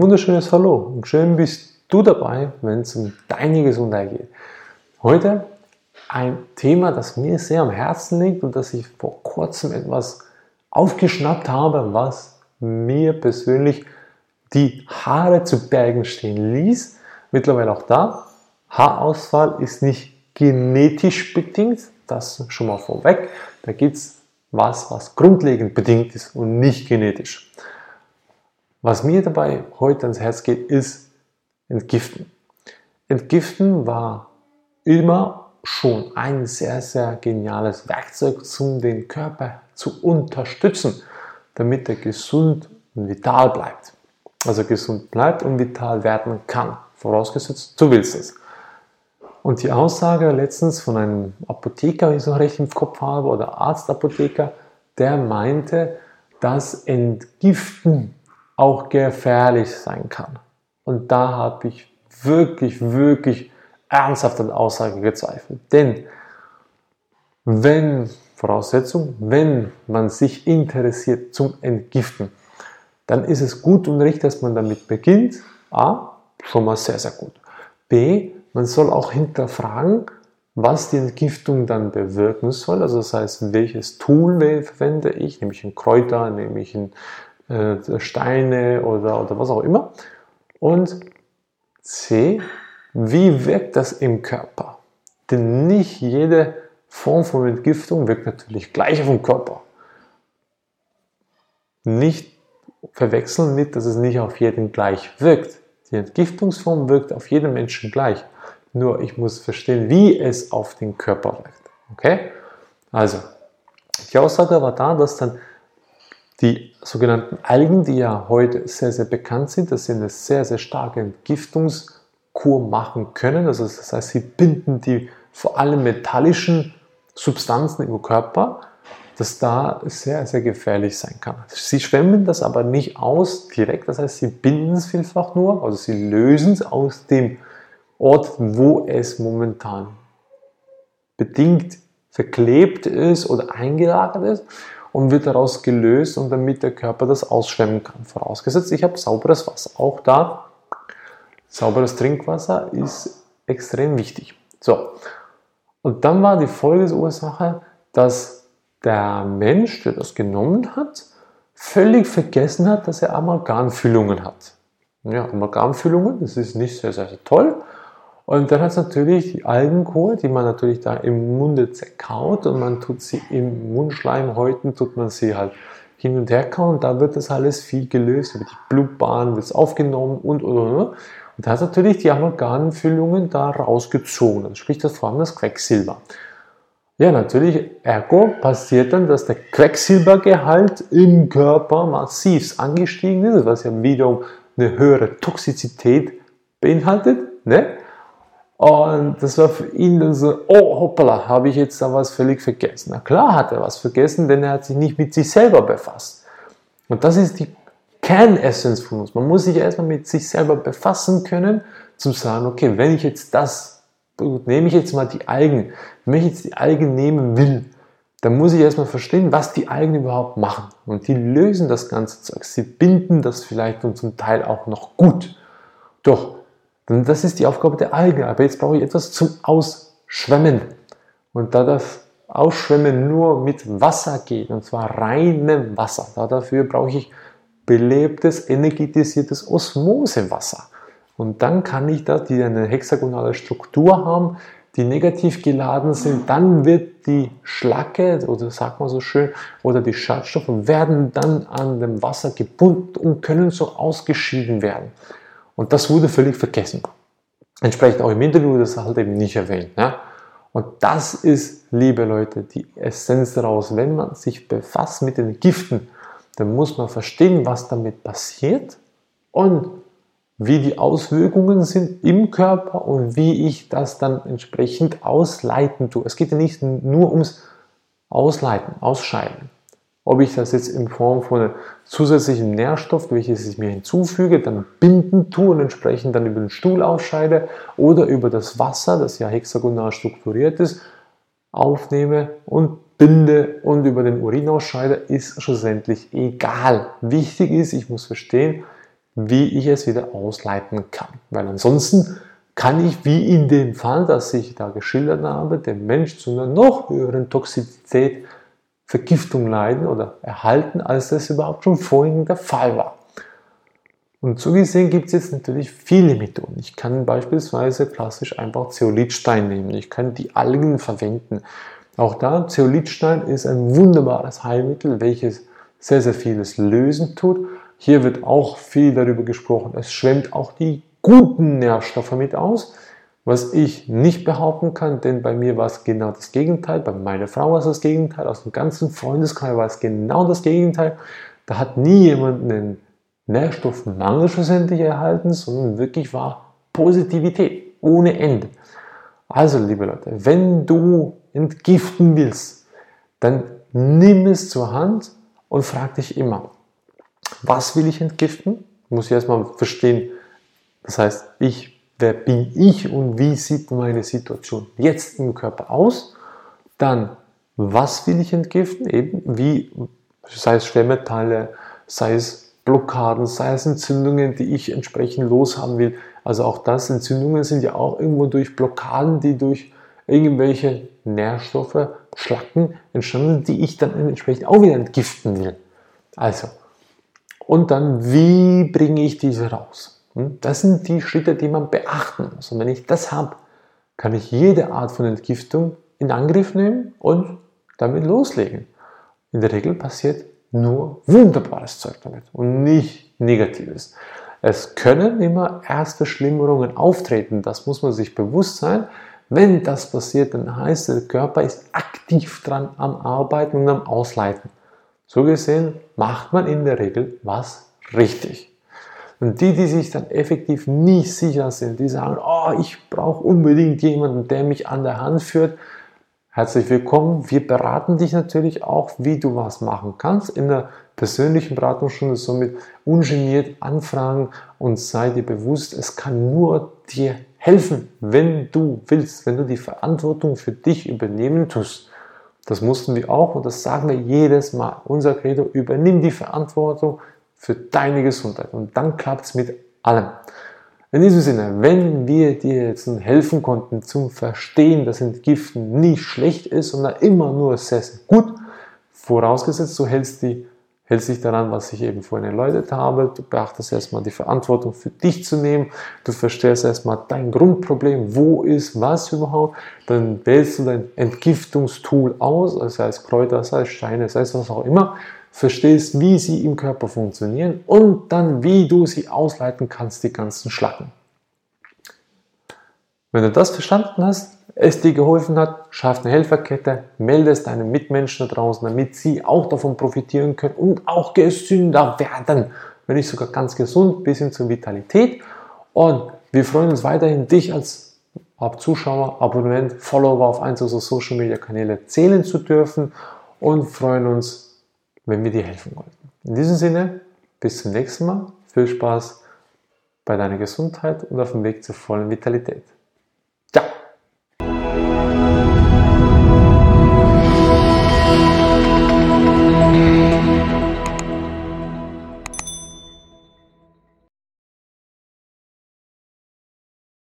Wunderschönes Hallo und schön bist du dabei, wenn es um deine Gesundheit geht. Heute ein Thema, das mir sehr am Herzen liegt und das ich vor kurzem etwas aufgeschnappt habe, was mir persönlich die Haare zu Bergen stehen ließ. Mittlerweile auch da. Haarausfall ist nicht genetisch bedingt, das schon mal vorweg. Da gibt es was, was grundlegend bedingt ist und nicht genetisch. Was mir dabei heute ans Herz geht, ist Entgiften. Entgiften war immer schon ein sehr, sehr geniales Werkzeug, um den Körper zu unterstützen, damit er gesund und vital bleibt. Also gesund bleibt und vital werden kann. Vorausgesetzt, du willst es. Und die Aussage letztens von einem Apotheker, wenn ich so recht im Kopf habe, oder Arztapotheker, der meinte, dass Entgiften auch gefährlich sein kann. Und da habe ich wirklich, wirklich ernsthaft an Aussage gezweifelt. Denn wenn, Voraussetzung, wenn man sich interessiert zum Entgiften, dann ist es gut und richtig, dass man damit beginnt. A, schon mal sehr, sehr gut. B, man soll auch hinterfragen, was die Entgiftung dann bewirken soll. Also das heißt, welches Tool verwende ich? Nehme ich ein Kräuter, nehme ich ein Steine oder, oder was auch immer. Und C, wie wirkt das im Körper? Denn nicht jede Form von Entgiftung wirkt natürlich gleich auf den Körper. Nicht verwechseln mit, dass es nicht auf jeden gleich wirkt. Die Entgiftungsform wirkt auf jeden Menschen gleich. Nur ich muss verstehen, wie es auf den Körper wirkt. Okay? Also, die Aussage war da, dass dann die sogenannten Algen, die ja heute sehr, sehr bekannt sind, dass sie eine sehr, sehr starke Entgiftungskur machen können. Also das heißt, sie binden die vor allem metallischen Substanzen im Körper, dass da sehr, sehr gefährlich sein kann. Sie schwemmen das aber nicht aus direkt, das heißt, sie binden es vielfach nur, also sie lösen es aus dem Ort, wo es momentan bedingt verklebt ist oder eingelagert ist und wird daraus gelöst und damit der Körper das ausschwemmen kann. Vorausgesetzt, ich habe sauberes Wasser. Auch da, sauberes Trinkwasser ist extrem wichtig. So, und dann war die Folgeursache, dass der Mensch, der das genommen hat, völlig vergessen hat, dass er Amalgamfüllungen hat. Ja, Amalgamfüllungen, das ist nicht sehr, sehr toll. Und dann hat es natürlich die Algenkur, die man natürlich da im Munde zerkaut und man tut sie im Mundschleimhäuten, tut man sie halt hin und her kauen da wird das alles viel gelöst, über die Blutbahn wird es aufgenommen und und und. Und da hat natürlich die Amalgamfüllungen da rausgezogen, also sprich das vor allem das Quecksilber. Ja, natürlich, ergo passiert dann, dass der Quecksilbergehalt im Körper massiv angestiegen ist, was ja wiederum eine höhere Toxizität beinhaltet. Ne? Und das war für ihn dann so, oh hoppala, habe ich jetzt da was völlig vergessen. Na klar hat er was vergessen, denn er hat sich nicht mit sich selber befasst. Und das ist die Kernessenz von uns. Man muss sich erstmal mit sich selber befassen können, zum sagen, okay, wenn ich jetzt das, nehme ich jetzt mal die Algen, wenn ich jetzt die Algen nehmen will, dann muss ich erstmal verstehen, was die Algen überhaupt machen. Und die lösen das ganze Zeug. Sie binden das vielleicht und zum Teil auch noch gut. Doch denn das ist die Aufgabe der Algen. Aber jetzt brauche ich etwas zum Ausschwemmen. Und da das Ausschwemmen nur mit Wasser geht, und zwar reinem Wasser, da dafür brauche ich belebtes, energetisiertes Osmosewasser. Und dann kann ich da, die eine hexagonale Struktur haben, die negativ geladen sind, dann wird die Schlacke, oder sagt man so schön, oder die Schadstoffe werden dann an dem Wasser gebunden und können so ausgeschieden werden. Und das wurde völlig vergessen. Entsprechend auch im Interview das halt eben nicht erwähnt. Ja? Und das ist, liebe Leute, die Essenz daraus. Wenn man sich befasst mit den Giften, dann muss man verstehen, was damit passiert und wie die Auswirkungen sind im Körper und wie ich das dann entsprechend ausleiten tue. Es geht ja nicht nur ums Ausleiten, Ausscheiden ob ich das jetzt in Form von einem zusätzlichen Nährstoff, welches ich mir hinzufüge, dann binden tue und entsprechend dann über den Stuhl ausscheide oder über das Wasser, das ja hexagonal strukturiert ist, aufnehme und binde und über den Urin ausscheide, ist schlussendlich egal. Wichtig ist, ich muss verstehen, wie ich es wieder ausleiten kann. Weil ansonsten kann ich, wie in dem Fall, das ich da geschildert habe, den Mensch zu einer noch höheren Toxizität, Vergiftung leiden oder erhalten, als das überhaupt schon vorhin der Fall war. Und so gesehen gibt es jetzt natürlich viele Methoden. Ich kann beispielsweise klassisch einfach Zeolithstein nehmen. Ich kann die Algen verwenden. Auch da, Zeolithstein ist ein wunderbares Heilmittel, welches sehr, sehr vieles lösen tut. Hier wird auch viel darüber gesprochen. Es schwemmt auch die guten Nährstoffe mit aus, was ich nicht behaupten kann, denn bei mir war es genau das Gegenteil. Bei meiner Frau war es das Gegenteil. Aus dem ganzen Freundeskreis war es genau das Gegenteil. Da hat nie jemand einen Nährstoffmangel schlussendlich erhalten, sondern wirklich war Positivität ohne Ende. Also, liebe Leute, wenn du entgiften willst, dann nimm es zur Hand und frag dich immer, was will ich entgiften? Muss ich erstmal verstehen, das heißt, ich, wer bin ich und wie sieht meine Situation jetzt im Körper aus? Dann, was will ich entgiften? Eben wie, sei es Schwermetalle, sei es Blockaden, sei es Entzündungen, die ich entsprechend loshaben will. Also auch das, Entzündungen sind ja auch irgendwo durch Blockaden, die durch irgendwelche Nährstoffe, Schlacken entstanden, die ich dann entsprechend auch wieder entgiften will. Also, und dann, wie bringe ich diese raus? Hm? Das sind die Schritte, die man beachten muss. Und wenn ich das habe, kann ich jede Art von Entgiftung in Angriff nehmen und damit loslegen. In der Regel passiert nur wunderbares Zeug damit und nicht negatives. Es können immer erste Schlimmerungen auftreten, das muss man sich bewusst sein. Wenn das passiert, dann heißt der Körper ist aktiv dran am Arbeiten und am Ausleiten. So gesehen macht man in der Regel was richtig. Und die, die sich dann effektiv nicht sicher sind, die sagen, oh, ich brauche unbedingt jemanden, der mich an der Hand führt, Herzlich willkommen. Wir beraten dich natürlich auch, wie du was machen kannst in der persönlichen Beratungsstunde. Somit ungeniert anfragen und sei dir bewusst, es kann nur dir helfen, wenn du willst, wenn du die Verantwortung für dich übernehmen tust. Das mussten wir auch und das sagen wir jedes Mal. Unser Credo, übernimm die Verantwortung für deine Gesundheit. Und dann klappt es mit allem. In diesem Sinne, wenn wir dir jetzt helfen konnten zum Verstehen, dass Entgiften nicht schlecht ist, sondern immer nur sehr, sehr gut, vorausgesetzt, du hältst, die, hältst dich daran, was ich eben vorhin erläutert habe, du beachtest erstmal die Verantwortung für dich zu nehmen, du verstehst erstmal dein Grundproblem, wo ist was überhaupt, dann wählst du dein Entgiftungstool aus, sei es Kräuter, sei es Steine, sei es was auch immer, verstehst, wie sie im Körper funktionieren und dann, wie du sie ausleiten kannst, die ganzen Schlacken. Wenn du das verstanden hast, es dir geholfen hat, schaff eine Helferkette, melde es deinen Mitmenschen da draußen, damit sie auch davon profitieren können und auch gesünder werden, wenn nicht sogar ganz gesund, bis hin zur Vitalität. Und wir freuen uns weiterhin, dich als Zuschauer, Abonnent, Follower auf eins unserer Social Media Kanäle zählen zu dürfen und freuen uns, wenn wir dir helfen wollten. In diesem Sinne, bis zum nächsten Mal. Viel Spaß bei deiner Gesundheit und auf dem Weg zur vollen Vitalität.